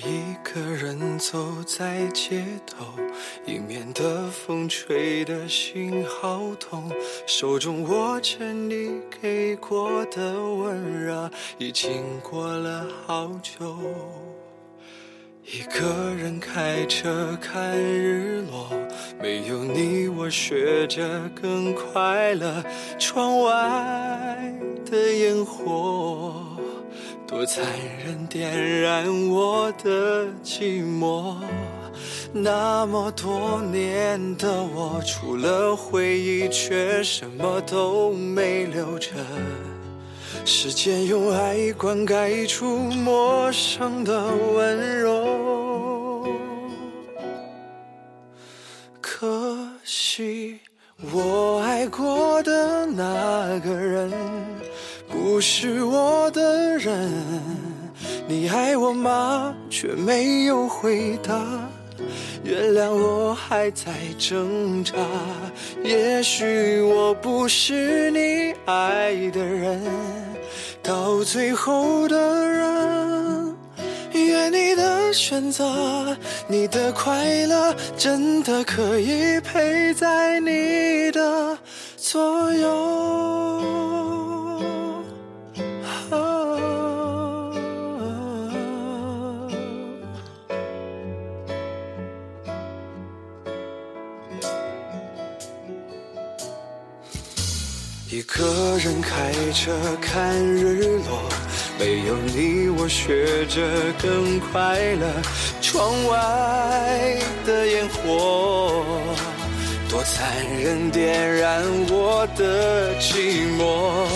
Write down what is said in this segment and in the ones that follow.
一个人走在街头，迎面的风吹得心好痛，手中握着你给过的温热，已经过了好久。一个人开车看日落，没有你我学着更快乐。窗外的烟火。多残忍，点燃我的寂寞。那么多年的我，除了回忆，却什么都没留着。时间用爱灌溉出陌生的温柔。可惜，我爱过的那个人。不是我的人，你爱我吗？却没有回答。原谅我还在挣扎，也许我不是你爱的人，到最后的人。愿你的选择，你的快乐，真的可以陪在你的左右。一个人开车看日落，没有你我学着更快乐。窗外的烟火多残忍，点燃我的寂寞。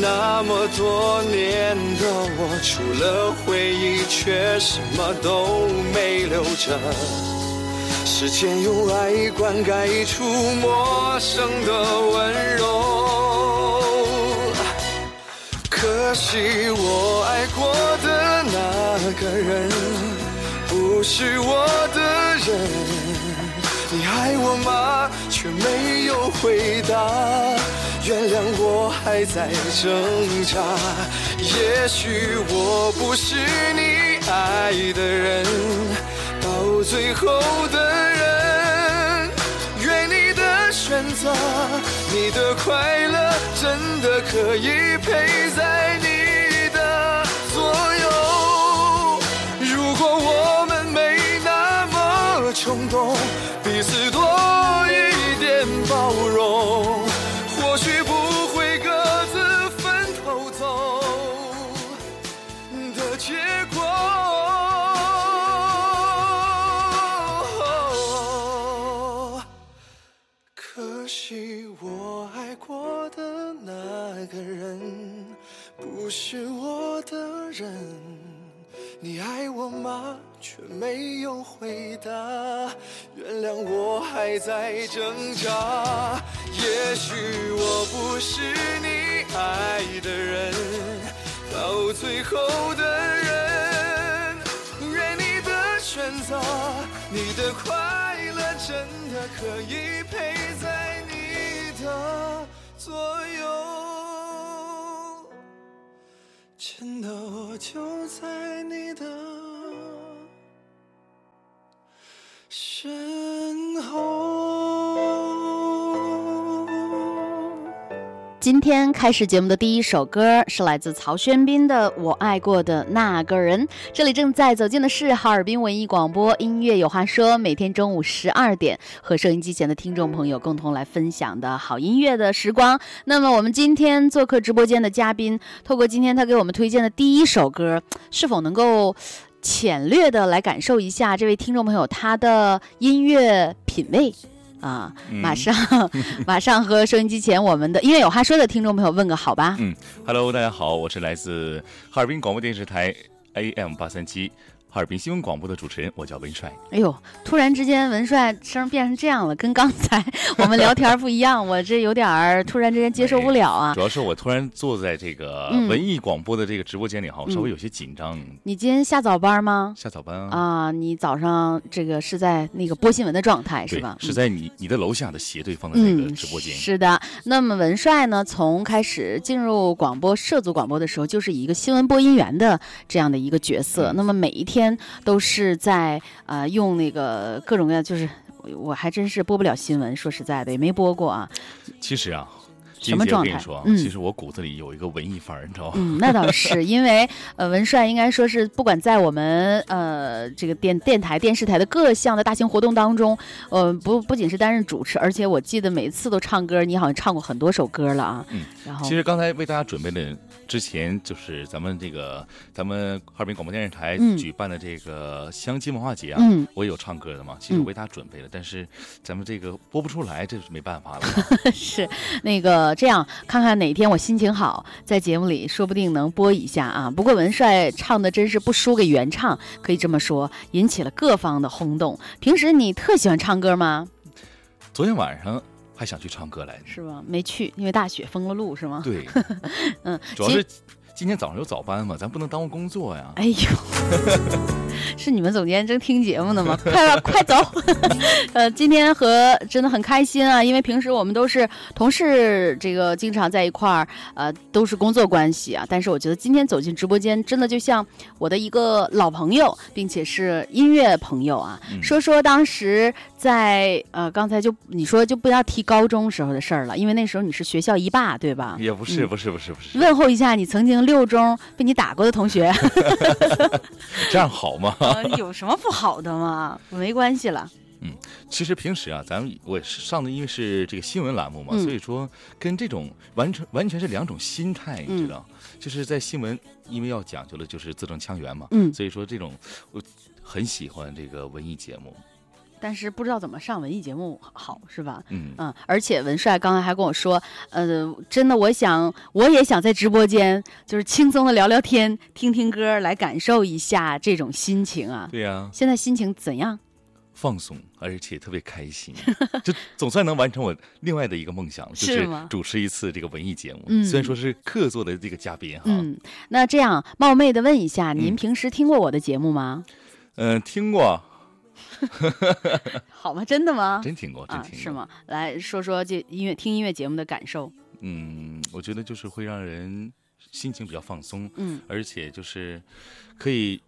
那么多年的我，除了回忆，却什么都没留着。时间用爱灌溉出陌生的温柔，可惜我爱过的那个人不是我的人。你爱我吗？却没有回答。原谅我还在挣扎。也许我不是你爱的人。到最后的人，选择，你的快乐，真的可以陪在你的左右。如果我们没那么冲动，彼此多不是我的人，你爱我吗？却没有回答。原谅我还在挣扎。也许我不是你爱的人，到最后的人。愿你的选择，你的快乐，真的可以陪在你的左右。真的，我就在你的身今天开始节目的第一首歌是来自曹轩宾的《我爱过的那个人》。这里正在走进的是哈尔滨文艺广播，音乐有话说。每天中午十二点，和收音机前的听众朋友共同来分享的好音乐的时光。那么，我们今天做客直播间的嘉宾，透过今天他给我们推荐的第一首歌，是否能够浅略的来感受一下这位听众朋友他的音乐品味？啊，马上，马上和收音机前我们的音乐有话说的听众朋友问个好吧。嗯，Hello，大家好，我是来自哈尔滨广播电视台 AM 八三七。哈尔滨新闻广播的主持人，我叫文帅。哎呦，突然之间文帅声变成这样了，跟刚才我们聊天不一样，我这有点儿突然之间接受不了啊。主要是我突然坐在这个文艺广播的这个直播间里哈，我稍微有些紧张。你今天下早班吗？下早班啊。啊，你早上这个是在那个播新闻的状态是吧？是在你你的楼下的斜对方的那个直播间。是的。那么文帅呢，从开始进入广播涉足广播的时候，就是一个新闻播音员的这样的一个角色。那么每一天。天都是在呃用那个各种各样，就是我还真是播不了新闻，说实在的也没播过啊。其实啊。什么状态？嗯，其实我骨子里有一个文艺范儿，你知道吗？嗯，那倒是，因为呃，文帅应该说是不管在我们呃这个电电台、电视台的各项的大型活动当中，呃，不不仅是担任主持，而且我记得每次都唱歌，你好像唱过很多首歌了啊。嗯，然后其实刚才为大家准备的。之前就是咱们这个咱们哈尔滨广播电视台举办的这个相亲文化节啊，我也有唱歌的嘛，其实为大家准备了，但是咱们这个播不出来，这是没办法了。是那个这样，看看哪天我心情好，在节目里说不定能播一下啊。不过文帅唱的真是不输给原唱，可以这么说，引起了各方的轰动。平时你特喜欢唱歌吗？昨天晚上。还想去唱歌来着，是吧？没去，因为大雪封了路，是吗？对，嗯，主要是今天早上有早班嘛，咱不能耽误工作呀。哎呦，是你们总监正听节目呢吗？快了，快走。呃，今天和真的很开心啊，因为平时我们都是同事，这个经常在一块儿，呃，都是工作关系啊。但是我觉得今天走进直播间，真的就像我的一个老朋友，并且是音乐朋友啊。说说当时。在呃，刚才就你说就不要提高中时候的事儿了，因为那时候你是学校一霸，对吧？也不是，不是，不是，不是。问候一下你曾经六中被你打过的同学，这样好吗？有什么不好的吗？没关系了。嗯，其实平时啊，咱们我上的因为是这个新闻栏目嘛，所以说跟这种完全完全是两种心态，你知道？就是在新闻，因为要讲究的就是字正腔圆嘛，嗯，所以说这种我很喜欢这个文艺节目。但是不知道怎么上文艺节目好是吧？嗯嗯，而且文帅刚才还跟我说，呃，真的，我想我也想在直播间就是轻松的聊聊天，听听歌，来感受一下这种心情啊。对呀，现在心情怎样？放松，而且特别开心，就总算能完成我另外的一个梦想，就是主持一次这个文艺节目。虽然说是客座的这个嘉宾哈。嗯，那这样冒昧的问一下，您平时听过我的节目吗？嗯，听过。好吗？真的吗？真听过，真听过，是吗？来说说这音乐听音乐节目的感受。嗯，我觉得就是会让人心情比较放松，嗯，而且就是可以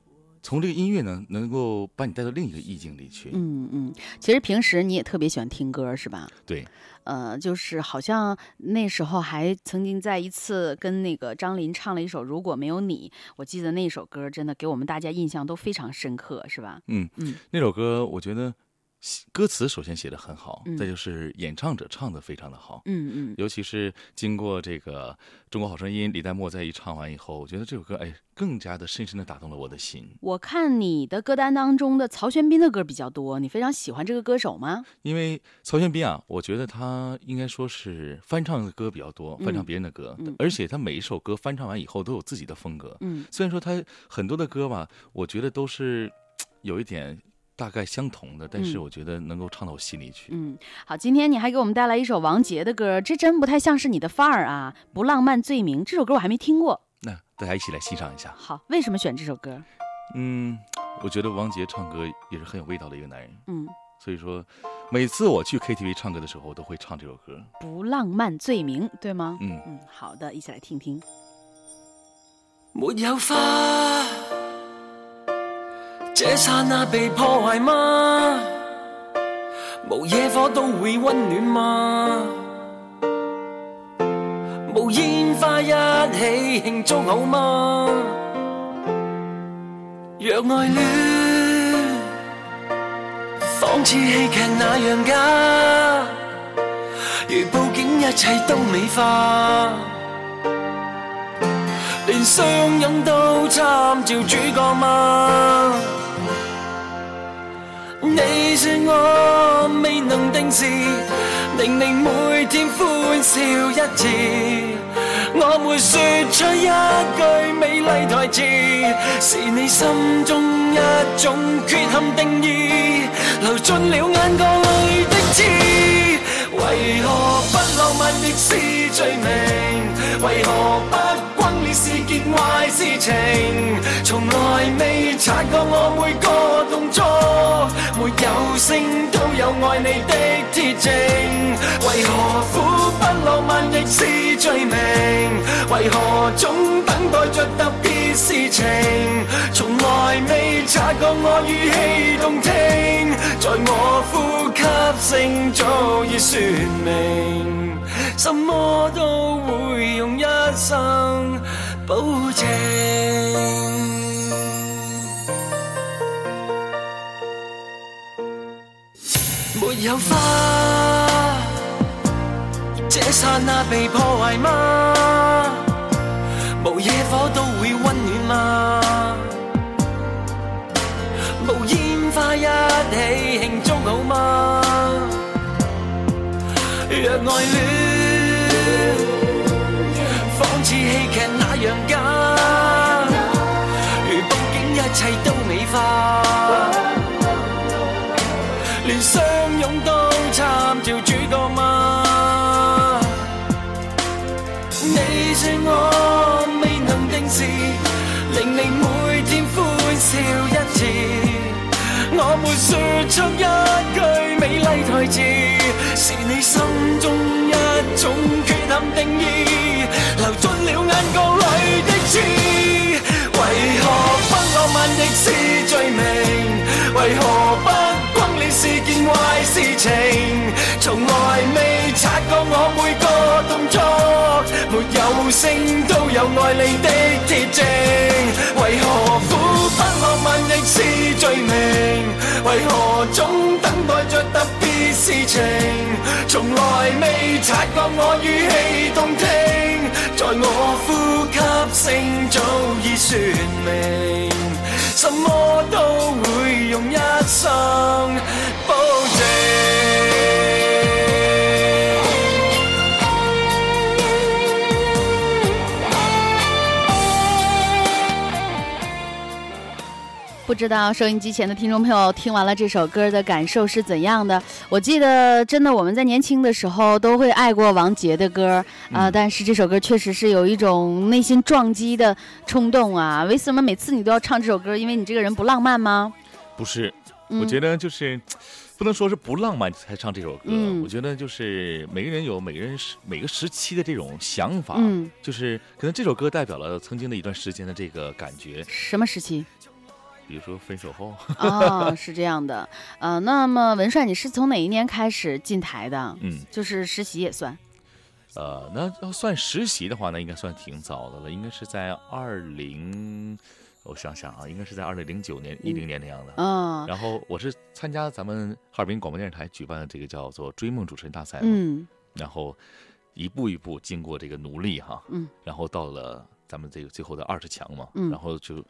从这个音乐呢，能够把你带到另一个意境里去。嗯嗯，其实平时你也特别喜欢听歌，是吧？对。呃，就是好像那时候还曾经在一次跟那个张琳唱了一首《如果没有你》，我记得那首歌真的给我们大家印象都非常深刻，是吧？嗯嗯，那首歌我觉得。歌词首先写的很好，再就是演唱者唱的非常的好，嗯嗯，尤其是经过这个《中国好声音》李代沫在一唱完以后，我觉得这首歌哎更加的深深的打动了我的心。我看你的歌单当中的曹轩宾的歌比较多，你非常喜欢这个歌手吗？因为曹轩宾啊，我觉得他应该说是翻唱的歌比较多，翻唱别人的歌，而且他每一首歌翻唱完以后都有自己的风格。嗯，虽然说他很多的歌吧，我觉得都是 有一点。大概相同的，但是我觉得能够唱到我心里去。嗯，好，今天你还给我们带来一首王杰的歌，这真不太像是你的范儿啊！不浪漫罪名这首歌我还没听过，那大家一起来欣赏一下。好，为什么选这首歌？嗯，我觉得王杰唱歌也是很有味道的一个男人。嗯，所以说每次我去 KTV 唱歌的时候，我都会唱这首歌。不浪漫罪名，对吗？嗯嗯，好的，一起来听听。没有花。这刹那被破坏吗？无野火都会温暖吗？无烟花一起庆祝好吗？若爱恋仿似戏剧那样假，如布景一切都美化，连相拥都参照主角吗？你说我未能定时，令你每天欢笑一次。我没说出一句美丽台词，是你心中一种缺陷定义，流进了眼角里的刺。为何不浪漫亦是罪名？为何不是件坏事情？从来未察觉我每个动作。没有声都有爱你的铁证，为何苦不浪漫亦是罪名？为何总等待着特别？事情，从来未察觉我语气动听，在我呼吸声早已说明，什么都会用一生保证。没有花，这刹那被破坏吗？无野火都会温暖吗？无烟花一起庆祝好吗？若爱恋我没说出一句美丽台词，是你心中一种缺陷定义，流进了眼角里的刺。为何不浪漫亦是罪名？为何不是件坏事情？從來未察覺我每個動作，沒有聲都有愛你的鐵證。為何苦不浪漫亦是罪名？為何總等待着特別事情？從來未察覺我語氣動聽，在我呼吸聲早已說明，什么都会用一生。不知道收音机前的听众朋友听完了这首歌的感受是怎样的？我记得，真的我们在年轻的时候都会爱过王杰的歌啊、呃但是这首歌确实是有一种内心撞击的冲动啊！为什么每次你都要唱这首歌？因为你这个人不浪漫吗？不是，嗯我觉得就是。不能说是不浪漫才唱这首歌，嗯我觉得就是每个人有每个人时每个时期的这种想法，嗯就是可能这首歌代表了曾经的一段时间的这个感觉，什么时期？比如说分手后，哦，是这样的。呃，那么文帅，你是从哪一年开始进台的？嗯，就是实习也算。呃，那要算实习的话，那应该算挺早的了，应该是在二零，我想想啊，应该是在二零零九年、一零年那样的。嗯然后我是参加咱们哈尔滨广播电视台举办的这个叫做追梦主持人大赛嘛，嗯然后一步一步经过这个努力哈，嗯，然后到了咱们这个最后的二十强嘛，嗯然后就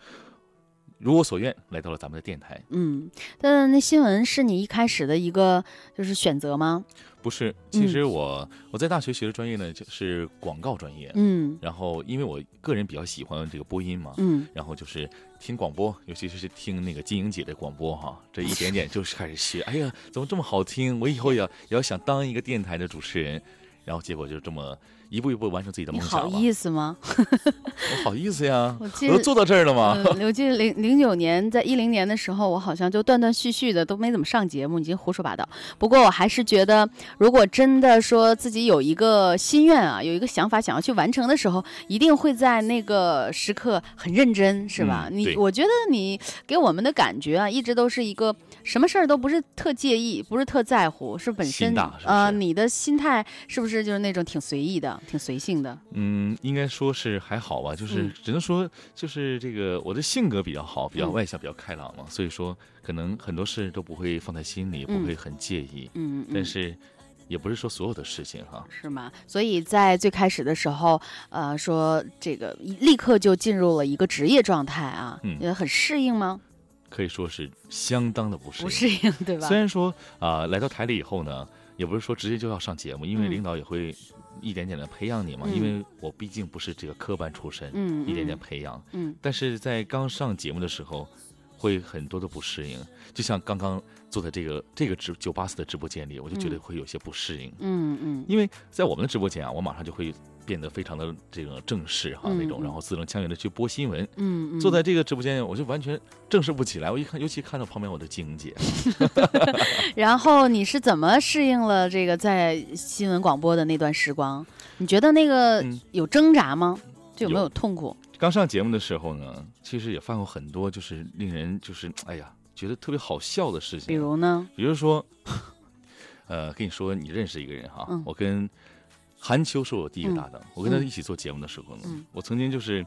如我所愿来到了咱们的电台。嗯，但那新闻是你一开始的一个就是选择吗？不是，其实我、我在大学学的专业呢就是广告专业，嗯然后因为我个人比较喜欢这个播音嘛，嗯然后就是听广播，尤其是听那个金莹姐的广播哈，这一点点就是开始学。哎呀，怎么这么好听？我以后也要也要想当一个电台的主持人。然后结果就这么一步一步完成自己的梦想你。好意思吗？我好意思呀，我记得 都做到这儿了吗？嗯，我记得零零九年，在一零年的时候，我好像就断断续续的都没怎么上节目，已经胡说八道。不过我还是觉得，如果真的说自己有一个心愿啊，有一个想法想要去完成的时候，一定会在那个时刻很认真，是吧？你我觉得你给我们的感觉啊，一直都是一个什么事儿都不是特介意，不是特在乎，是本身呃，你的心态是不是就是那种挺随意的、挺随性的？嗯，应该说是还好吧，就是嗯只能说就是这个我的性格比较好，比较嗯外向，比较开朗嘛，所以说可能很多事都不会放在心里，不嗯会很介意。嗯，嗯但是也不是说所有的事情哈，是吗？所以在最开始的时候，呃，说这个立刻就进入了一个职业状态啊，嗯也很适应吗？可以说是相当的不适应。不适应，对吧虽？然说啊、来到台里以后呢，也不是说直接就要上节目，因为嗯领导也会一点点的培养你嘛。嗯因为我毕竟不是这个科班出身，嗯，一点点嗯培养。嗯但是在刚上节目的时候，会很多的不适应，就像刚刚坐在这个这个直九八四的直播间里，我就觉得嗯会有些不适应，嗯嗯因为在我们的直播间啊，我马上就会变得非常的这个正式哈、嗯那种，嗯然后字正腔圆的去播新闻。嗯嗯，坐在这个直播间，我就完全正式不起来。我一看，尤其看到旁边我的晶姐，然后你是怎么适应了这个在新闻广播的那段时光？你觉得那个嗯有挣扎吗？就有没有有痛苦？刚上节目的时候呢，其实也犯过很多就是令人就是哎呀觉得特别好笑的事情。比如呢？比如说，呃，跟你说你认识一个人哈，我跟韩秋是我第一个搭档，我跟他一起做节目的时候呢，我曾经就是。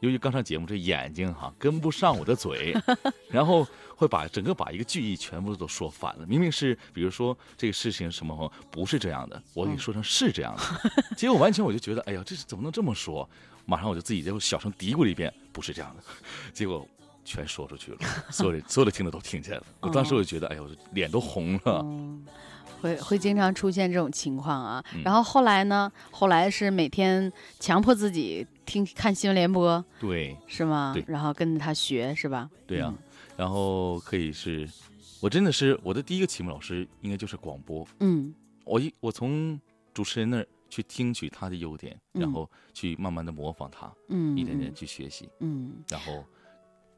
由于刚上节目，这眼睛哈跟不上我的嘴，然后会把整个把一个句意全部都说反了。明明是比如说这个事情什么不是这样的，我给你说成是这样的，结果完全我就觉得，哎呀，这是怎么能这么说？马上我就自己就小声嘀咕了一遍，不是这样的，结果全说出去了，所有的所有的听的都听见了。我当时我就觉得，哎呦，脸都红了。会会经常出现这种情况啊，然后后来呢？后来是每天强迫自己听看新闻联播，对，是吗？对，然后跟着他学，是吧？对呀，然后可以是，我真的是我的第一个启蒙老师，应该就是广播。嗯，我一我从主持人那儿去听取他的优点，然后去慢慢的模仿他，嗯，一点点去学习，嗯，然后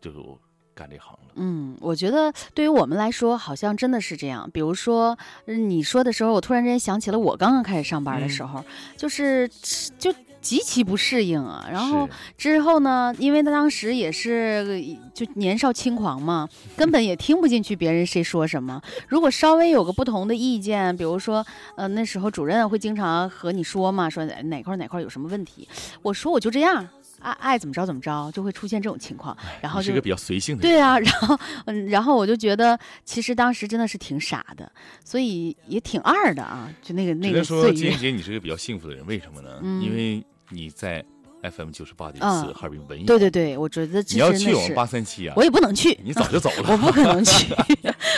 就。干这行了，嗯，我觉得对于我们来说，好像真的是这样。比如说你说的时候，我突然之间想起了我刚刚开始上班的时候，就是就极其不适应啊。然后之后呢，因为他当时也是就年少轻狂嘛，根本也听不进去别人谁说什么。如果稍微有个不同的意见，比如说呃那时候主任会经常和你说嘛，说哪块哪块有什么问题，我说我就这样。爱爱怎么着怎么着，就会出现这种情况，然后是个比较随性的。对啊，然后嗯，然后我就觉得，其实当时真的是挺傻的，所以也挺二的啊，就那个那个岁月。说金姐，你是个比较幸福的人，为什么呢？因为你在。FM 九十八点四，哈尔滨文艺。对对对，我觉得你要去我们八三七啊，我也不能去，你早就走了，我不可能去，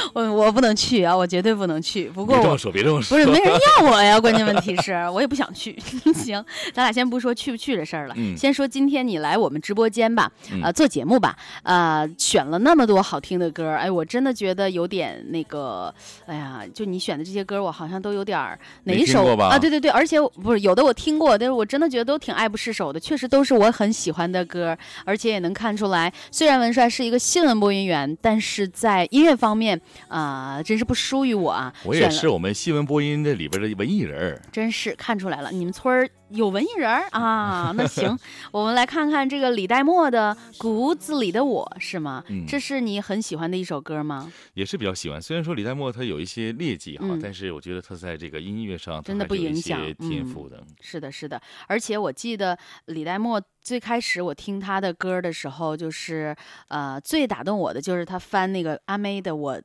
我我不能去啊，我绝对不能去。不过别这么说，别这么说，不是没人要我呀，关键问题是 我也不想去。行，咱俩先不说去不去的事儿了，先说今天你来我们直播间吧，呃，做节目吧，呃，选了那么多好听的歌，哎，我真的觉得有点那个，哎呀，就你选的这些歌，我好像都有点儿哪一首啊？对对对，而且不是有的我听过，但是我真的觉得都挺爱不释手的，确。实都是我很喜欢的歌，而且也能看出来，虽然文帅是一个新闻播音员，但是在音乐方面啊，真是不输于我啊。我也是我们新闻播音这里边的文艺人，真是看出来了，你们村儿。有文艺人儿啊，那行，我们来看看这个李代沫的《骨子里的我》是吗？嗯，这是你很喜欢的一首歌吗？也是比较喜欢。虽然说李代沫他有一些劣迹哈，但是我觉得他在这个音乐上真的不影响天赋的。是的，是的。而且我记得李代沫最开始我听他的歌的时候，就是呃，最打动我的就是他翻那个阿妹的《我》，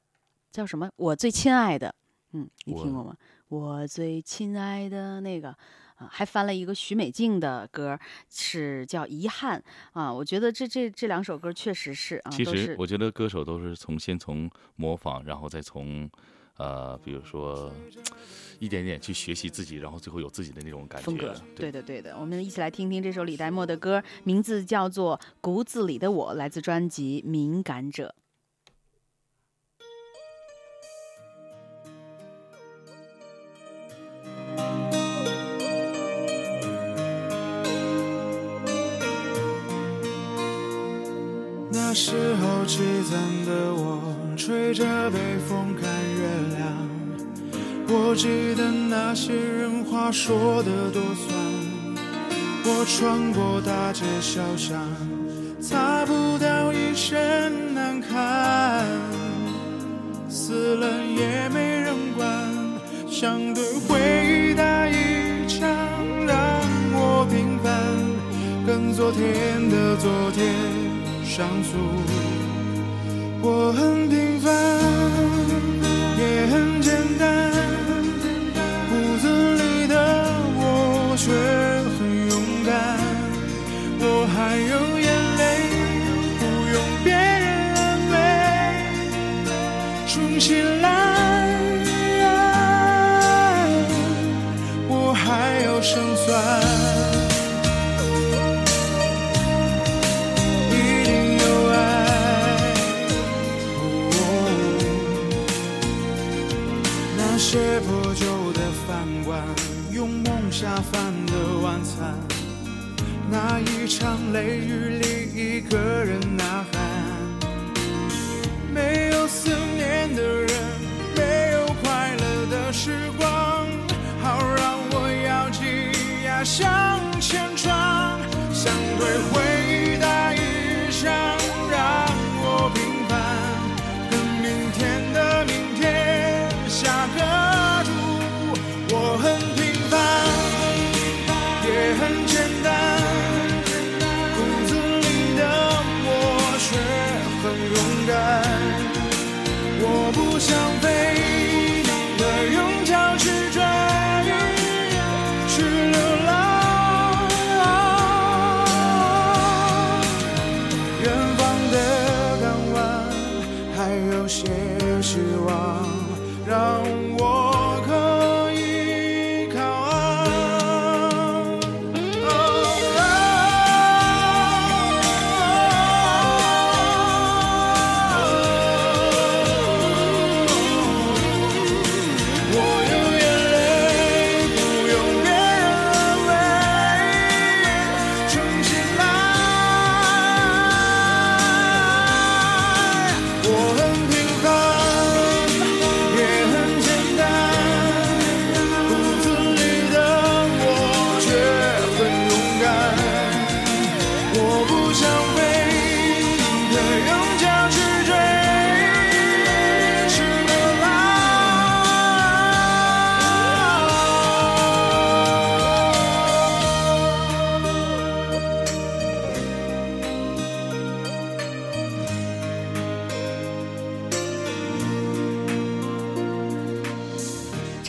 叫什么？我最亲爱的。嗯，你听过吗？我最亲爱的那个。还翻了一个许美静的歌，是叫《遗憾》啊。我觉得这这这两首歌确实是啊。其实我觉得歌手都是从先从模仿，然后再从，呃，比如说一点点去学习自己，然后最后有自己的那种感觉。风格，对的对的。我们一起来听听这首李代沫的歌，名字叫做《骨子里的我》，来自专辑《敏感者》。那时候凄惨的我，吹着北风看月亮。我记得那些人话说的多酸。我穿过大街小巷，擦不到一身难堪。死了也没人管，想对回忆打一枪，让我平凡，跟昨天的昨天。上诉，我很平凡，也很简单。骨子里的我却很勇敢。我还有眼泪，不用别人安慰。重新来，些破旧的饭碗，用梦下饭的晚餐，那一场雷雨里一个人呐喊。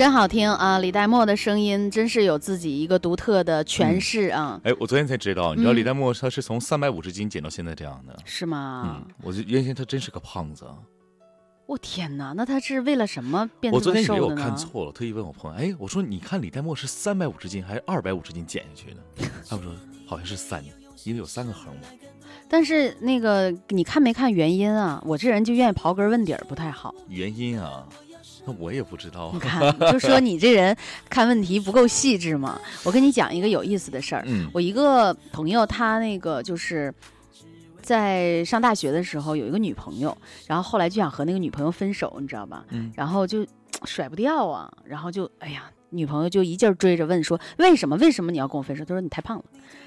真好听啊！李代沫的声音真是有自己一个独特的诠释啊，哎，我昨天才知道，你知道嗯李代沫他是从三百五十斤减到现在这样的。是吗嗯？，我就原先他真是个胖子啊。我天哪，那他是为了什么变我这么昨天以为我？看错了，特意问我朋友，哎，我说你看李代沫是三百五十斤还是二百五十斤减下去的？他们说好像是三，因为有三个横嘛。但是那个你看没看原因啊？我这人就愿意刨根问底儿，不太好。原因啊，那 我也不知道你。看，就说你这人看问题不够细致嘛。我跟你讲一个有意思的事儿，嗯我一个朋友，他那个就是在上大学的时候有一个女朋友，然后后来就想和那个女朋友分手，你知道吧？嗯然后就甩不掉啊，然后就哎呀，女朋友就一劲儿追着问说为什么为什么你要跟我分手？他说你太胖了。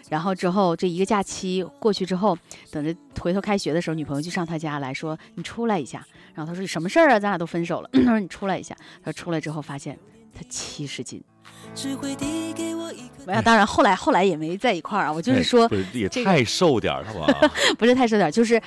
然后之后这一个假期过去之后，等着回头开学的时候，女朋友就上他家来说你出来一下。然后他说你什么事儿啊？咱俩都分手了。他说你出来一下。他说出来之后发现他七十斤。只会递给我一颗没有，当然后来后来也没在一块儿啊。我就是说哎，不是也太瘦点儿了吧？不是太瘦点儿，就是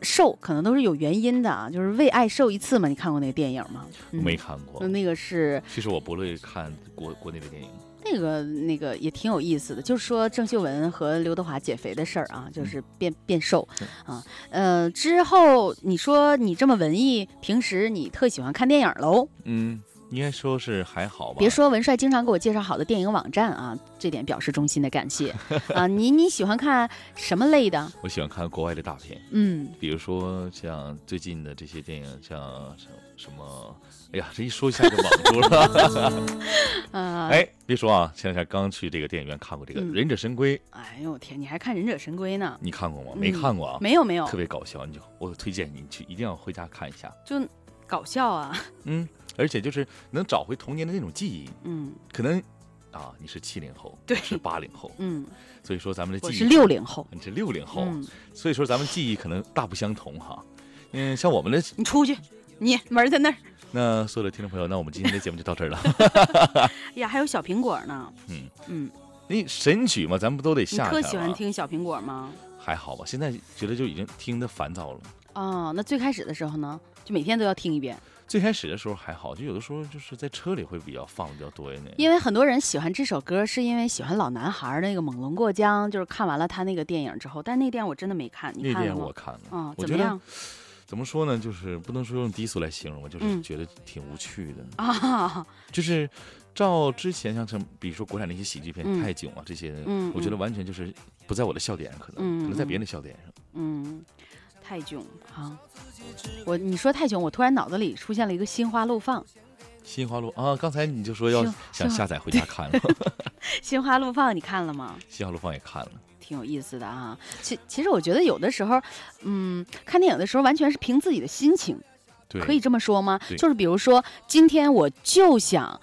瘦，可能都是有原因的啊。就是为爱瘦一次嘛，你看过那个电影吗？我没看过嗯。那个是其实我不乐意看国国内的电影。那个那个也挺有意思的，就是说郑秀文和刘德华减肥的事儿啊，就是变变瘦啊。呃，之后你说你这么文艺，平时你特喜欢看电影喽？嗯，应该说是还好吧。别说文帅经常给我介绍好的电影网站啊，这点表示衷心的感谢啊。你你喜欢看什么类的？我喜欢看国外的大片，嗯，比如说像最近的这些电影，像什什么，哎呀，这一说一下就网住了。呃，哎，别说啊，前两天刚去这个电影院看过这个《嗯忍者神龟》，哎呦我天，你还看《忍者神龟》呢？你看过吗？嗯没看过啊？没有没有特，别搞笑，你就我推荐你去，一定要回家看一下。就搞笑啊。嗯，而且就是能找回童年的那种记忆，嗯可能啊，你是七零后，对是八零后，嗯，所以说咱们的记忆是六零后。你是六零后，嗯，所以说咱们记忆可能大不相同哈。嗯，像我们的你出去，你门儿在那儿。那所有的听众朋友，那我们今天的节目就到这儿了。哎呀，还有小苹果呢。嗯嗯，你神曲嘛，咱们不都得你下你特喜欢？听小苹果吗？还好吧，现在觉得就已经听得烦躁了。哦，那最开始的时候呢，就每天都要听一遍，最开始的时候还好，就有的时候就是在车里会比较放的比较多一点。因为很多人喜欢这首歌，是因为喜欢老男孩儿那个《猛龙过江》，就是看完了他那个电影之后，但那个电影我真的没看，你那看了吗？电影我看了，嗯，我觉得怎么样怎么说呢，就是不能说用低俗来形容我，就是嗯觉得挺无趣的。啊？就是照之前像什么，比如说国产的一些喜剧片，嗯泰囧啊这些，嗯我觉得嗯完全就是不在我的笑点上，可能、嗯可能在嗯别人的笑点上。嗯，泰囧哈，我你说泰囧，我突然脑子里出现了一个心花怒放，心花怒啊！刚才你就说要想下载回家看了，心花怒放你看了吗？心花怒放也看了。挺有意思的啊。其其实我觉得有的时候，嗯，看电影的时候完全是凭自己的心情，对，可以这么说吗？就是比如说，今天我就想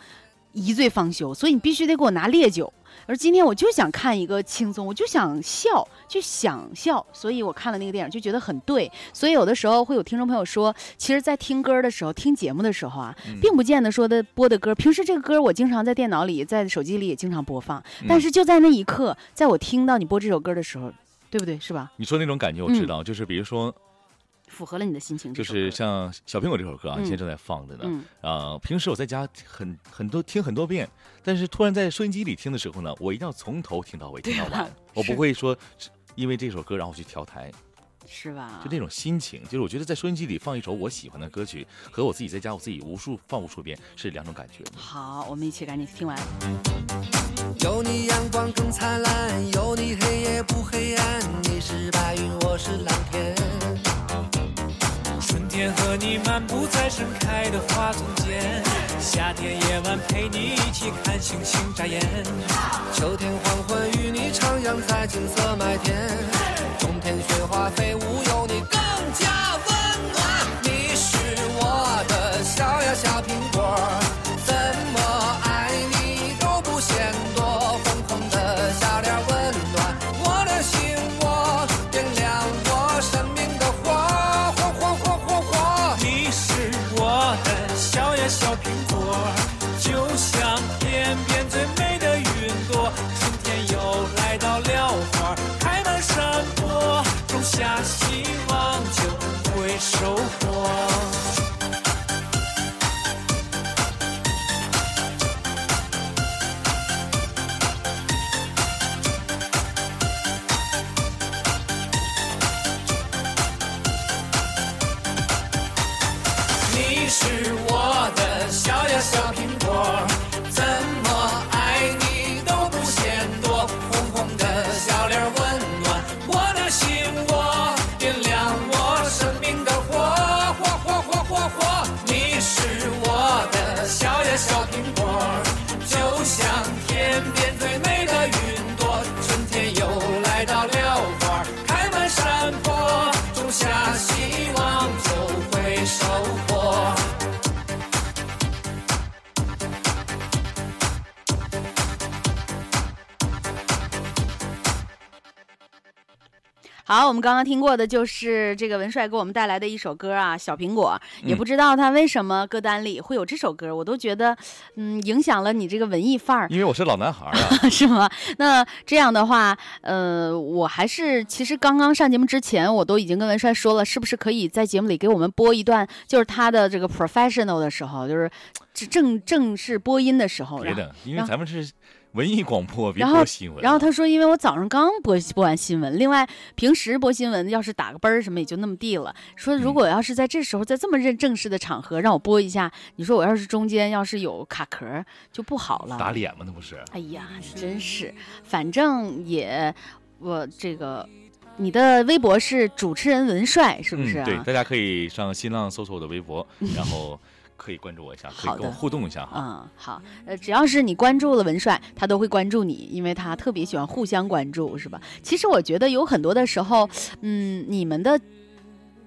一醉方休，所以你必须得给我拿烈酒。而今天我就想看一个轻松，我就想笑，就想笑，所以我看了那个电影就觉得很对。所以有的时候会有听众朋友说，其实，在听歌的时候、听节目的时候啊，嗯并不见得说的播的歌，平时这个歌我经常在电脑里、在手机里也经常播放，嗯但是就在那一刻，在我听到你播这首歌的时候，对不对？是吧？你说那种感觉我知道，就是比如说，符合了你的心情。就是像《小苹果》这首歌啊，现在正在放着呢。啊，平时我在家很很多听很多遍，但是突然在收音机里听的时候呢，我一定要从头听到尾，听到完。我不会说因为这首歌然后去调台。是吧？就那种心情，就是我觉得在收音机里放一首我喜欢的歌曲，和我自己在家我自己无数放无数遍是两种感觉。好，我们一起赶紧听完。有你阳光更灿烂，有你黑夜不黑暗。你是白云，我是蓝天。天和你漫步在盛开的花丛间，夏天夜晚陪你一起看星星眨眼，秋天黄昏与你徜徉在金色麦田。冬天雪花飞舞，有你更加温暖。你是我的小呀小苹果，会收我们刚刚听过的就是这个文帅给我们带来的一首歌啊，《小苹果》。也不知道他为什么歌单里会有这首歌，我都觉得，嗯，影响了你这个文艺范儿。因为我是老男孩啊，是吗？那这样的话，呃，我还是其实刚刚上节目之前，我都已经跟文帅说了，是不是可以在节目里给我们播一段，就是他的这个 professional 的时候，就是正正式播音的时候。别的，因为咱们是。文艺广播，别播新闻。然后他说：“因为我早上刚播播完新闻，另外平时播新闻要是打个啵儿什么也就那么地了。说如果要是在这时候在这么认正式的场合让我播一下，你说我要是中间要是有卡壳就不好了。打脸吗？那不是？哎呀，真是，反正也我这个你的微博是主持人文帅是不是？对，大家可以上新浪搜索我的微博，然后。”可以关注我一下，可以跟我互动一下哈。嗯，好，呃，只要是你关注了文帅，他都会关注你，因为他特别喜欢互相关注，是吧？其实我觉得有很多的时候，嗯，你们的，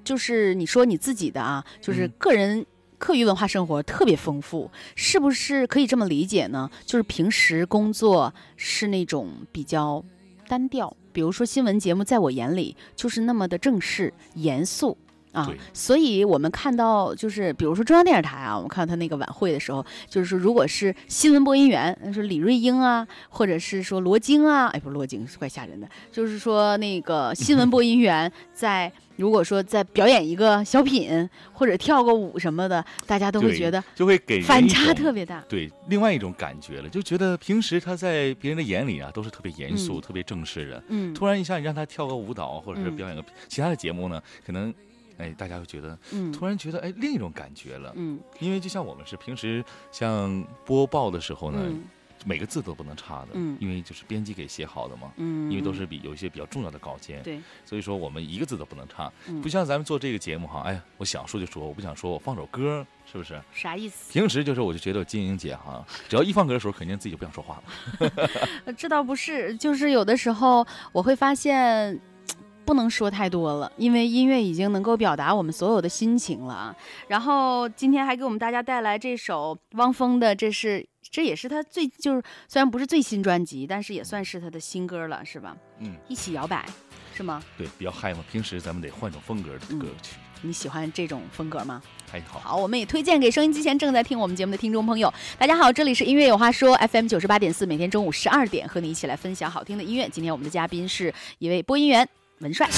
就是你说你自己的啊，就是个人课余文化生活特别丰富，是不是可以这么理解呢？就是平时工作是那种比较单调，比如说新闻节目，在我眼里就是那么的正式严肃。啊，所以我们看到，就是比如说中央电视台啊，我们看到他那个晚会的时候，就是说，如果是新闻播音员，那是李瑞英啊，或者是说罗京啊，哎，不是罗京，是怪吓人的，就是说那个新闻播音员在如果说在表演一个小品或者跳个舞什么的，大家都会觉得就会给反差特别大，对，另外一种感觉了，就觉得平时他在别人的眼里啊都是特别严肃、特别正式的，嗯，突然一下你让他跳个舞蹈或者是表演个其他的节目呢，可能。哎，大家会觉得，嗯，突然觉得，哎，另一种感觉了，嗯，因为就像我们是平时像播报的时候呢，每个字都不能差的，嗯，因为就是编辑给写好的嘛，嗯，因为都是比有一些比较重要的稿件，对，所以说我们一个字都不能差，不像咱们做这个节目哈，哎呀，我想说就说，我不想说，我放首歌，是不是？啥意思？平时就是我就觉得金英姐哈，只要一放歌的时候，肯定自己就不想说话了。这倒不是，就是有的时候我会发现。不能说太多了，因为音乐已经能够表达我们所有的心情了啊。然后今天还给我们大家带来这首汪峰的，这是这也是他最就是虽然不是最新专辑，但是也算是他的新歌了，是吧？嗯，一起摇摆，是吗？对，比较嗨嘛。平时咱们得换种风格的歌曲。你喜欢这种风格吗？还好。好，我们也推荐给收音机前正在听我们节目的听众朋友。大家好，这里是音乐有话说 FM 九十八点四，每天中午十二点和你一起来分享好听的音乐。今天我们的嘉宾是一位播音员。文帅。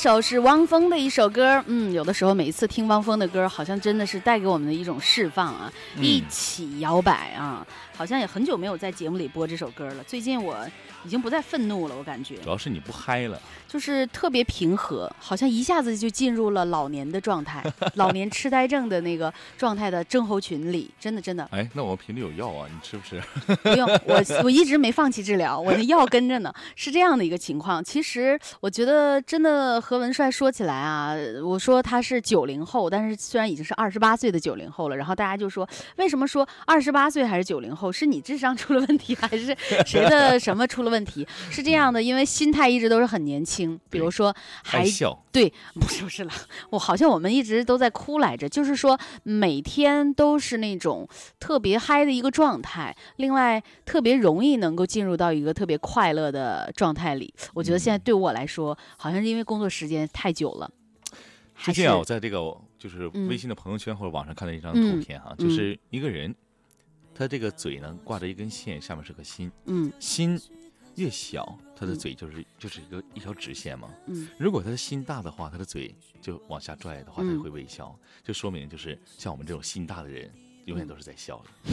首是汪峰的一首歌，嗯，有的时候每一次听汪峰的歌，好像真的是带给我们的一种释放啊，一起摇摆啊，好像也很久没有在节目里播这首歌了。最近我已经不再愤怒了，我感觉主要是你不嗨了。就是特别平和，好像一下子就进入了老年的状态，老年痴呆症的那个状态的症候群里，真的真的。哎，那我频率有药啊，你吃不吃？不用，我我一直没放弃治疗，我的药跟着呢。是这样的一个情况。其实我觉得，真的和文帅说起来啊，我说他是九零后，但是虽然已经是二十八岁的九零后了，然后大家就说，为什么说二十八岁还是九零后？是你智商出了问题，还是谁的什么出了问题？是这样的，因为心态一直都是很年轻。比如说，还笑对，不是不是了，我好像我们一直都在哭来着，就是说每天都是那种特别嗨的一个状态，另外特别容易能够进入到一个特别快乐的状态里。我觉得现在对我来说，好像是因为工作时间太久了。最近啊，我在这个就是微信的朋友圈或者网上看到一张图片哈，就是一个人，他这个嘴呢挂着一根线，下面是个心，嗯，心。越小，他的嘴就是就是一个一条直线嘛。嗯，如果他的心大的话，他的嘴就往下拽的话，他就会微笑，就说明就是像我们这种心大的人。永远都是在笑的。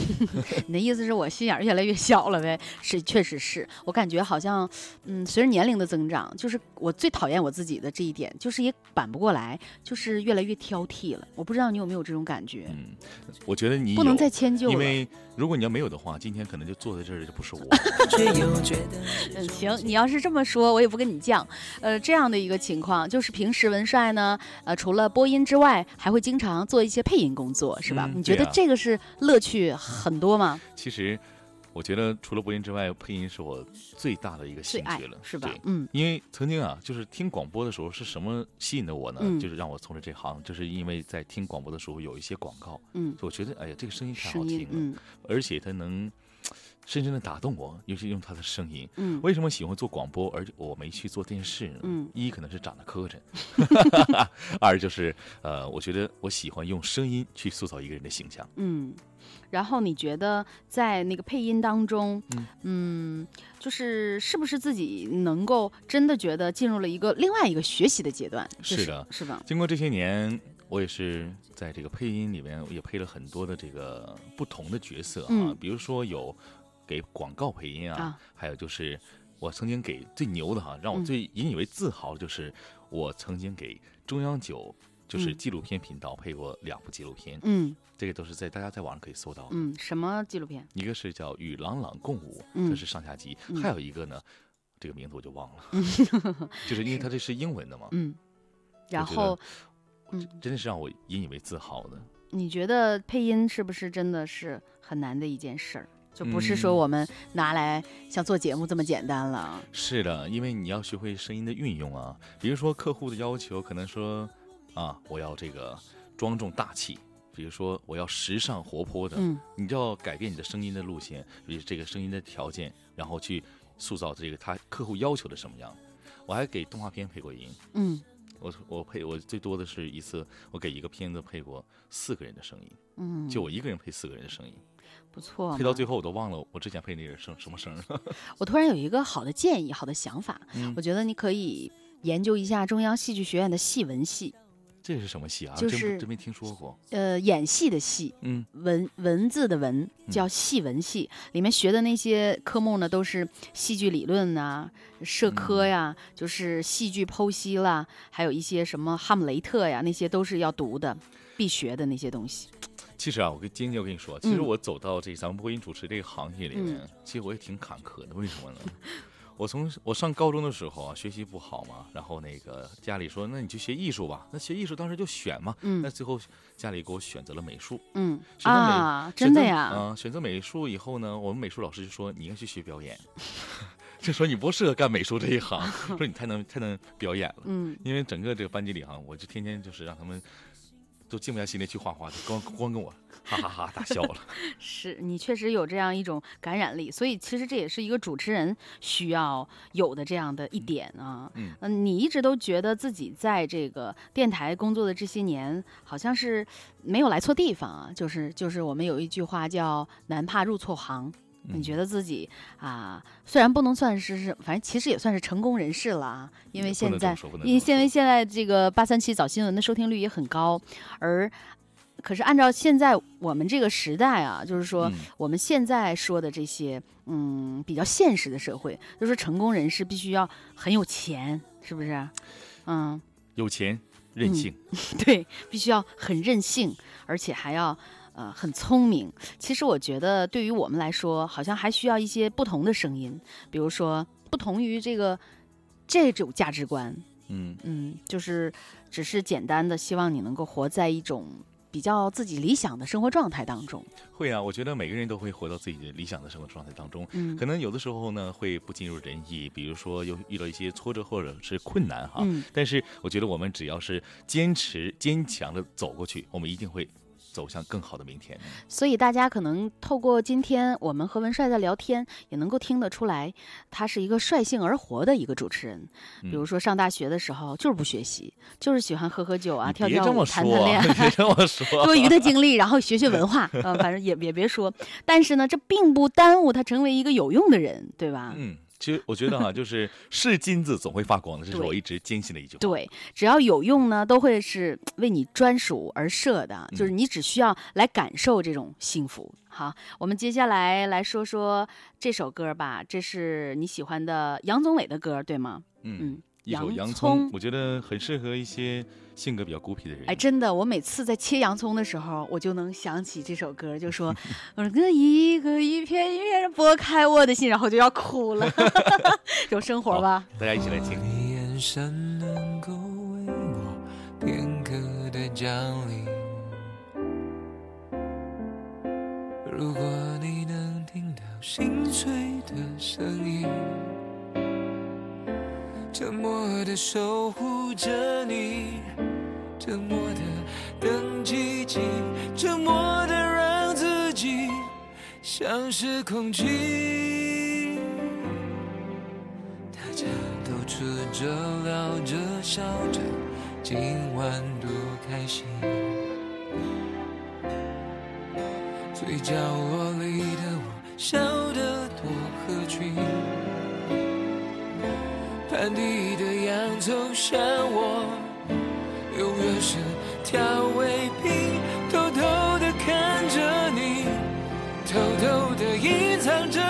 你的意思是我心眼越来越小了呗？是，确实是我感觉好像，嗯，随着年龄的增长，就是我最讨厌我自己的这一点，就是也扳不过来，就是越来越挑剔了。我不知道你有没有这种感觉？嗯，我觉得你不能再迁就了，因为如果你要没有的话，今天可能就坐在这儿的就不是我。嗯，行，你要是这么说，我也不跟你犟。呃，这样的一个情况，就是平时文帅呢，呃，除了播音之外，还会经常做一些配音工作，是吧？你觉得这个是？是乐趣很多吗？其实，我觉得除了播音之外，配音是我最大的一个兴趣了，是吧？嗯，因为曾经啊，就是听广播的时候，是什么吸引的我呢？就是让我从事这行，就是因为在听广播的时候有一些广告，嗯，我觉得哎呀，这个声音太好听了，而且它能。深深的打动我，尤其用他的声音。嗯，为什么喜欢做广播，而我没去做电视呢？嗯，一可能是长得磕碜，二就是呃，我觉得我喜欢用声音去塑造一个人的形象。嗯，然后你觉得在那个配音当中，嗯，就是是不是自己能够真的觉得进入了一个另外一个学习的阶段？是的，是吧？经过这些年，我也是在这个配音里面也配了很多的这个不同的角色啊，比如说有。给广告配音啊，还有就是我曾经给最牛的哈，让我最引以为自豪的就是我曾经给中央九就是纪录片频道配过两部纪录片，嗯，这个都是在大家在网上可以搜到，嗯，什么纪录片？一个是叫《与朗朗共舞》，这是上下集，还有一个呢，这个名字我就忘了，就是因为它这是英文的嘛，嗯，然后，嗯，真的是让我引以为自豪的。你觉得配音是不是真的是很难的一件事儿？就不是说我们拿来像做节目这么简单了。是的，因为你要学会声音的运用啊。比如说客户的要求，可能说啊，我要这个庄重大气；比如说我要时尚活泼的，嗯，你就要改变你的声音的路线，比如这个声音的条件，然后去塑造这个他客户要求的什么样。我还给动画片配过音，嗯，我我配我最多的是一次，我给一个片子配过四个人的声音，嗯，就我一个人配四个人的声音。不错，配到最后我都忘了我之前配那个声什么声了。我突然有一个好的建议，好的想法，我觉得你可以研究一下中央戏剧学院的戏文系。这是什么戏啊？就是真没听说过。呃，演戏的戏，嗯，文文字的文叫戏文系，里面学的那些科目呢，都是戏剧理论呐、社科呀，就是戏剧剖析啦，还有一些什么哈姆雷特呀，那些都是要读的，必学的那些东西。其实啊，我跟今天我跟你说，其实我走到这咱们播音主持这个行业里面，其实我也挺坎坷的。为什么呢？我从我上高中的时候啊，学习不好嘛，然后那个家里说，那你就学艺术吧。那学艺术当时就选嘛，嗯那最后家里给我选择了美术。嗯啊，真的呀？啊，选择美术以后呢，我们美术老师就说你应该去学表演，就说你不适合干美术这一行，说你太能太能表演了。嗯，因为整个这个班级里哈，我就天天就是让他们。都静不下心来去画画，光光跟我哈哈哈大笑了。是你确实有这样一种感染力，所以其实这也是一个主持人需要有的这样的一点啊。嗯，你一直都觉得自己在这个电台工作的这些年，好像是没有来错地方啊。就是就是我们有一句话叫“男怕入错行”，你觉得自己啊，虽然不能算是是，反正其实也算是成功人士了啊，因为现在，因为现在这个八三七早新闻的收听率也很高，而可是按照现在我们这个时代啊，就是说我们现在说的这些，嗯，比较现实的社会，就是成功人士必须要很有钱，是不是？嗯，有钱任性，对，必须要很任性，而且还要。呃，很聪明。其实我觉得，对于我们来说，好像还需要一些不同的声音，比如说不同于这个这种价值观。嗯嗯，就是只是简单的希望你能够活在一种比较自己理想的生活状态当中。会啊，我觉得每个人都会活到自己的理想的生活状态当中。嗯，可能有的时候呢会不尽如人意，比如说又遇到一些挫折或者是困难哈。嗯。但是我觉得我们只要是坚持坚强的走过去，我们一定会。走向更好的明天，所以大家可能透过今天我们和文帅在聊天，也能够听得出来，他是一个率性而活的一个主持人。比如说上大学的时候就是不学习，就是喜欢喝喝酒啊，跳跳舞、谈谈恋爱，别这么说，多余的精力，然后学学文化，呃，反正也也别说。但是呢，这并不耽误他成为一个有用的人，对吧？嗯。其实我觉得哈，就是是金子总会发光的，这是我一直坚信的一句话。对，只要有用呢，都会是 为你专属而设的，就是你只需要来感受这种幸福。好，我们接下来来说说这首歌吧，这是你喜欢的杨宗纬的歌，对吗？嗯。洋葱，我觉得很适合一些性格比较孤僻的人。哎，真的，我每次在切洋葱的时候，我就能想起这首歌，就说 我说一个一片一片剥开我的心，然后就要哭了。有生活吧？大家一起来听。如果你能听到心碎的声音。沉默的守护着你，沉默的等奇迹，沉默的让自己像是空气。大家都吃着聊着笑着，今晚多开心。最角落里的我，笑得多合群。盘底的洋葱像我，永远是调味品，偷偷的看着你，偷偷的隐藏着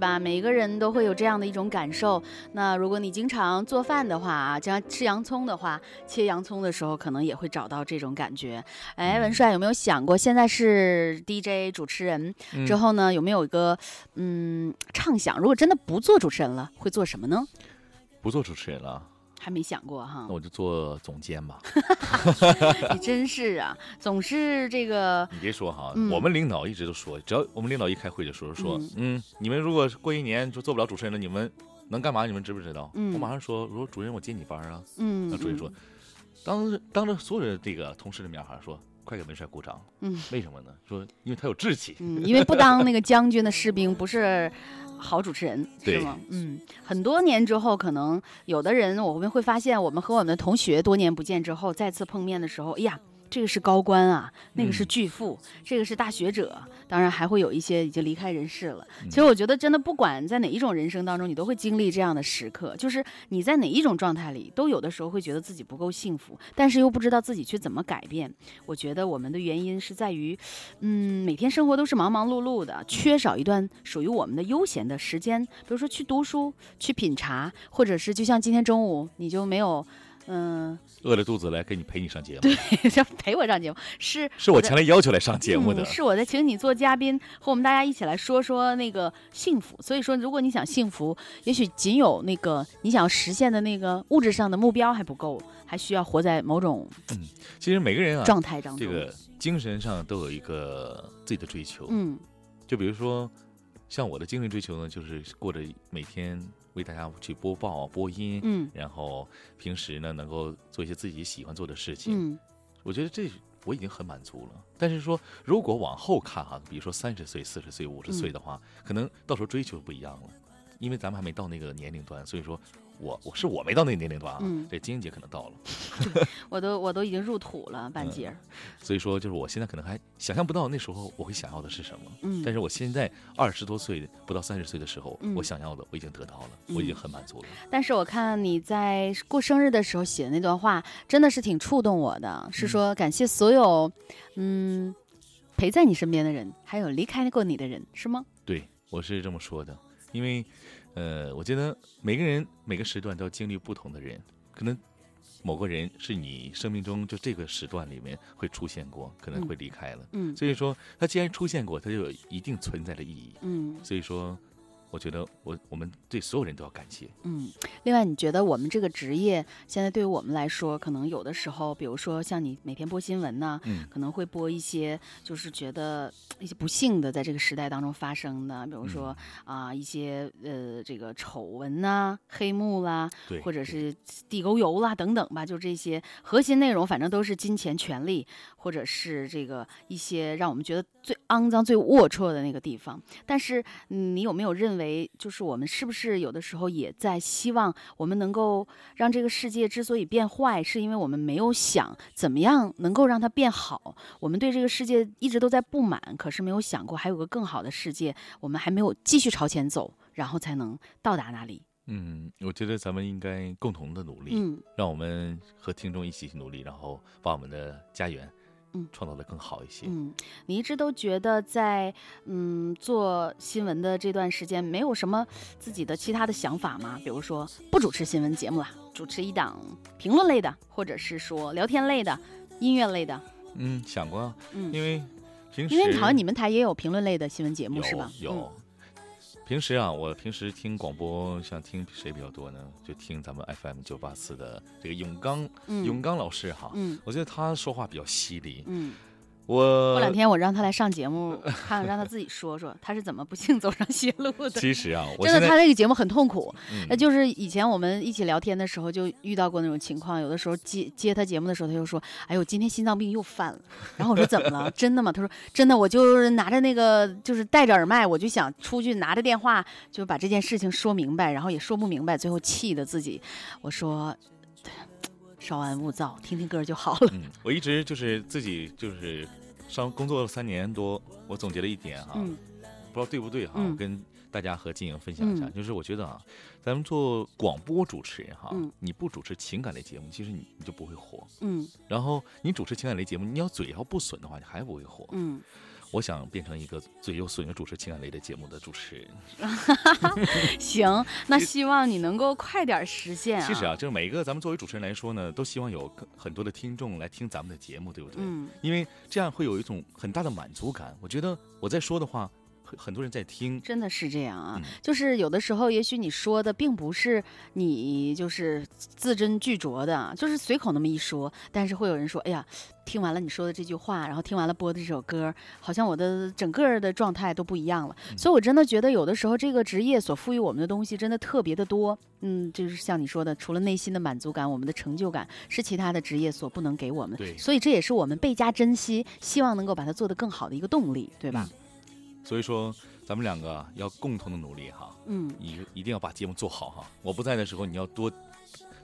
吧？每个人都会有这样的一种感受。那如果你经常做饭的话啊，经常吃洋葱的话，切洋葱的时候可能也会找到这种感觉。哎，文帅有没有想过，现在是 DJ 主持人之后呢，有没有一个嗯畅想？如果真的不做主持人了，会做什么呢？不做主持人了。还没想过哈，那我就做总监吧。你真是啊，总是这个。你别说哈，我们领导一直都说，只要我们领导一开会的时候说，嗯，你们如果过一年就做不了主持人了，你们能干嘛？你们知不知道？我马上说，我说主任，我接你班啊。嗯，那主任说，当着当着所有的这个同事的面哈，说快给文帅鼓掌。嗯，为什么呢？说因为他有志气。嗯，因为不当那个将军的士兵不是。好主持人是吗？嗯，很多年之后，可能有的人我们会发现，我们和我们的同学多年不见之后，再次碰面的时候，哎呀。这个是高官啊，那个是巨富，这个是大学者，当然还会有一些已经离开人世了。其实我觉得，真的不管在哪一种人生当中，你都会经历这样的时刻，就是你在哪一种状态里，都有的时候会觉得自己不够幸福，但是又不知道自己去怎么改变。我觉得我们的原因是在于，嗯，每天生活都是忙忙碌碌的，缺少一段属于我们的悠闲的时间，比如说去读书、去品茶，或者是就像今天中午你就没有。嗯，饿着肚子来给你陪你上节目，对，陪我上节目是是我强烈要求来上节目的，是我在请你做嘉宾，和我们大家一起来说说那个幸福。所以说，如果你想幸福，也许仅有那个你想要实现的那个物质上的目标还不够，还需要活在某种嗯，其实每个人啊状态当中，这个精神上都有一个自己的追求，嗯，就比如说像我的精神追求呢，就是过着每天。为大家去播报播音，嗯，然后平时呢能够做一些自己喜欢做的事情，嗯，我觉得这我已经很满足了。但是说如果往后看哈，比如说三十岁、四十岁、五十岁的话，可能到时候追求不一样了，因为咱们还没到那个年龄段，所以说。我我是我没到那个年龄段啊，这金英姐可能到了，我都我都已经入土了半截，所以说就是我现在可能还想象不到那时候我会想要的是什么，嗯，但是我现在二十多岁不到三十岁的时候，我想要的我已经得到了，我已经很满足了。但是我看你在过生日的时候写的那段话，真的是挺触动我的，是说感谢所有嗯陪在你身边的人，还有离开过你的人，是吗？对，我是这么说的，因为。呃，我觉得每个人每个时段都要经历不同的人，可能某个人是你生命中就这个时段里面会出现过，可能会离开了。嗯，所以说他既然出现过，他就有一定存在的意义。嗯，所以说。我觉得我我们对所有人都要感谢。嗯，另外，你觉得我们这个职业现在对于我们来说，可能有的时候，比如说像你每天播新闻呢，嗯，可能会播一些就是觉得一些不幸的在这个时代当中发生的，比如说啊一些呃这个丑闻呐、黑幕啦，对，或者是地沟油啦等等吧，就这些核心内容，反正都是金钱、权利，或者是这个一些让我们觉得最肮脏、最龌龊的那个地方。但是你有没有认为？为就是我们是不是有的时候也在希望我们能够让这个世界之所以变坏，是因为我们没有想怎么样能够让它变好。我们对这个世界一直都在不满，可是没有想过还有个更好的世界，我们还没有继续朝前走，然后才能到达那里。嗯，我觉得咱们应该共同的努力，嗯，让我们和听众一起去努力，然后把我们的家园。嗯，创造的更好一些。嗯，你一直都觉得在嗯做新闻的这段时间，没有什么自己的其他的想法吗？比如说不主持新闻节目了，主持一档评论类的，或者是说聊天类的、音乐类的。嗯，想过。嗯，因为平时因为好像你们台也有评论类的新闻节目是吧？有。平时啊，我平时听广播，像听谁比较多呢？就听咱们 FM 九八四的这个永刚，永刚老师哈，嗯，我觉得他说话比较犀利，嗯。我过两天我让他来上节目，看让他自己说说他是怎么不幸走上邪路的。其实啊，真的他那个节目很痛苦。那就是以前我们一起聊天的时候就遇到过那种情况，有的时候接接他节目的时候，他就说：“哎呦，今天心脏病又犯了。”然后我说：“怎么了？真的吗？”他说：“真的，我就拿着那个就是戴着耳麦，我就想出去拿着电话就把这件事情说明白，然后也说不明白，最后气的自己。”我说。稍安勿躁，听听歌就好了。嗯，我一直就是自己就是上工作了三年多，我总结了一点哈，嗯不知道对不对哈，嗯我跟大家和金莹分享一下，嗯就是我觉得啊，咱们做广播主持人哈，嗯你不主持情感类节目，其实你你就不会火。嗯然后你主持情感类节目，你要嘴要不损的话，你还不会火。嗯，我想变成一个最有损友主持情感类的节目的主持人。行，那希望你能够快点实现啊。其实啊，就是每一个咱们作为主持人来说呢，都希望有更很多的听众来听咱们的节目，对不对？嗯因为这样会有一种很大的满足感。我觉得我在说的话，很很多人在听。真的是这样啊，嗯就是有的时候，也许你说的并不是你就是字斟句酌的，就是随口那么一说，但是会有人说，哎呀，听完了你说的这句话，然后听完了播的这首歌，好像我的整个的状态都不一样了。嗯所以我真的觉得，有的时候这个职业所赋予我们的东西真的特别的多。嗯，就是像你说的，除了内心的满足感，我们的成就感是其他的职业所不能给我们的。对所以这也是我们倍加珍惜，希望能够把它做得更好的一个动力，对吧？所以说，咱们两个啊要共同的努力哈，嗯一一定要把节目做好哈。我不在的时候，你要多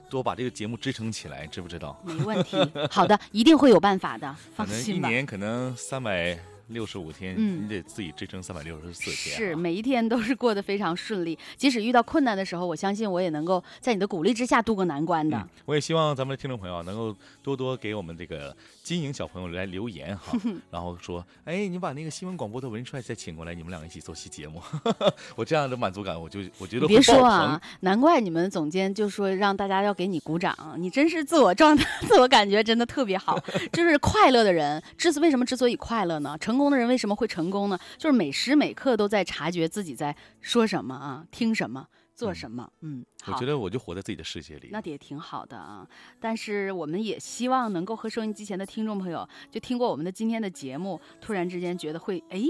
多把这个节目支撑起来，知不知道？没问题，好的，一定会有办法的，放心吧。一年可能三百六十五天，嗯你得自己支撑三百六十四天、啊。是每一天都是过得非常顺利，即使遇到困难的时候，我相信我也能够在你的鼓励之下渡过难关的。嗯，我也希望咱们的听众朋友啊能够多多给我们这个金莹小朋友来留言哈，然后说，哎，你把那个新闻广播的文帅再请过来，你们两个一起做期节目，我这样的满足感，我就我觉得别说啊，难怪你们总监就说让大家要给你鼓掌，你真是自我状态、自我感觉真的特别好。就是快乐的人，之所为什么之所以快乐呢？成功的人为什么会成功呢？就是每时每刻都在察觉自己在说什么啊，听什么，做什么。嗯，好我觉。得我就活在自己的世界里。那也挺好的啊，但是我们也希望能够和收音机前的听众朋友，就听过我们的今天的节目，突然之间觉得会哎，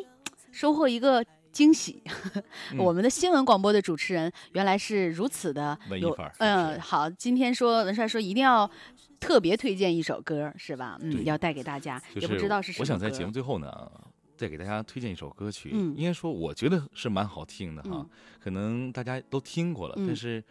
收获一个惊喜。嗯我们的新闻广播的主持人原来是如此的有嗯、好，今天说文帅说一定要特别推荐一首歌，是吧？嗯，要带给大家，也不知道是什么我想在节目最后呢，再给大家推荐一首歌曲。嗯应该说我觉得是蛮好听的哈，嗯可能大家都听过了，嗯但是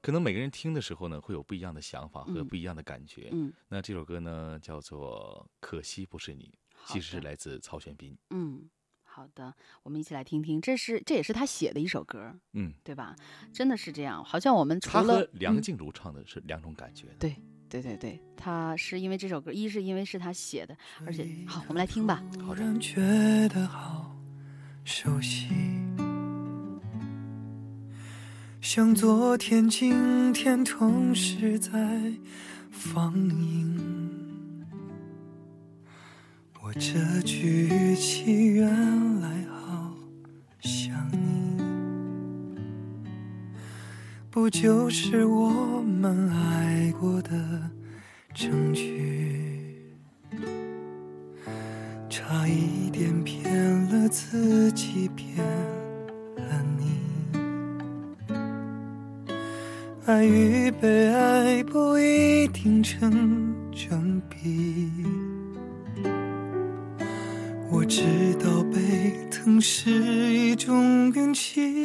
可能每个人听的时候呢，会有不一样的想法和嗯不一样的感觉。嗯那这首歌呢，叫做《可惜不是你》，其实是来自曹轩宾。嗯，好的，我们一起来听听，这是这也是他写的一首歌，嗯，对吧？真的是这样，好像我们除他了和梁嗯静茹唱的是两种感觉的。对对对对，他是因为这首歌，一是因为是他写的，而且好，我们来听吧。突然觉得好熟悉，像昨天、今天同时在放映。我这句语气原来不就是我们爱过的证据？差一点骗了自己，骗了你。爱与被爱不一定成正比。我知道被疼是一种运气，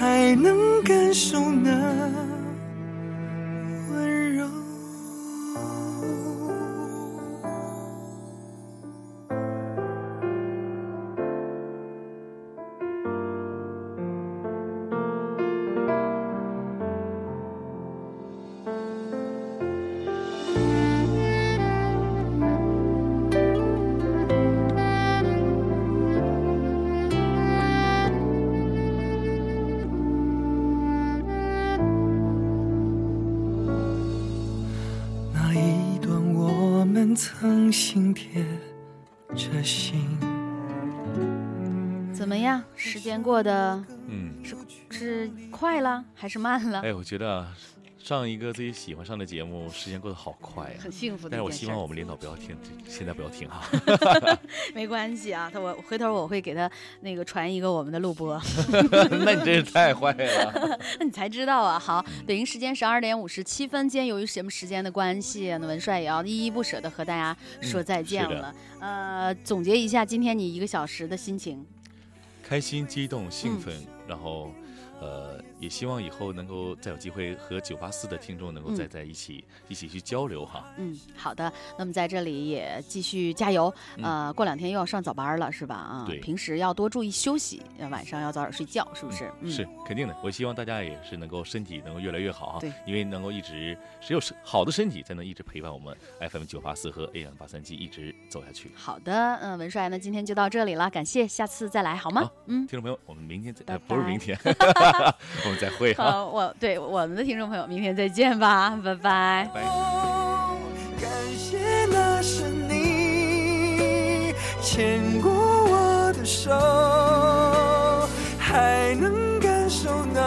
还能感受呢？时间过得嗯，是是快了还是慢了？哎，我觉得啊，上一个自己喜欢上的节目，时间过得好快呀、很幸福的但是我。希望我们领导不要听，现在不要听哈。没关系啊，他我回头我会给他那个传一个我们的录播，那你真是太坏了。那你才知道啊。好，北京时间十二点五十七分，今天由于什么时间的关系，那文帅也要依依不舍的和大家说再见了。呃，总结一下今天你一个小时的心情。开心、激动、兴奋，然后，呃，也希望以后能够再有机会和九八四的听众能够再在一起，一起去交流哈。嗯，好的。那么在这里也继续加油。呃，过两天又要上早班了，是吧？啊，嗯对平时要多注意休息，呃晚上要早点睡觉，是不是？嗯，是肯定的，我希望大家也是能够身体能够越来越好哈。对，因为能够一直只有是好的身体，才能一直陪伴我们 FM 九八四和 AM 八三七一直走下去。好的。嗯、文帅，那今天就到这里了，感谢，下次再来好吗？好嗯。听众朋友，我们明天再，拜呃、不是明天，我们再会哈。好，我对我们的听众朋友，明天再见吧，拜拜。拜。感谢那是你牵过我的手，还能感受那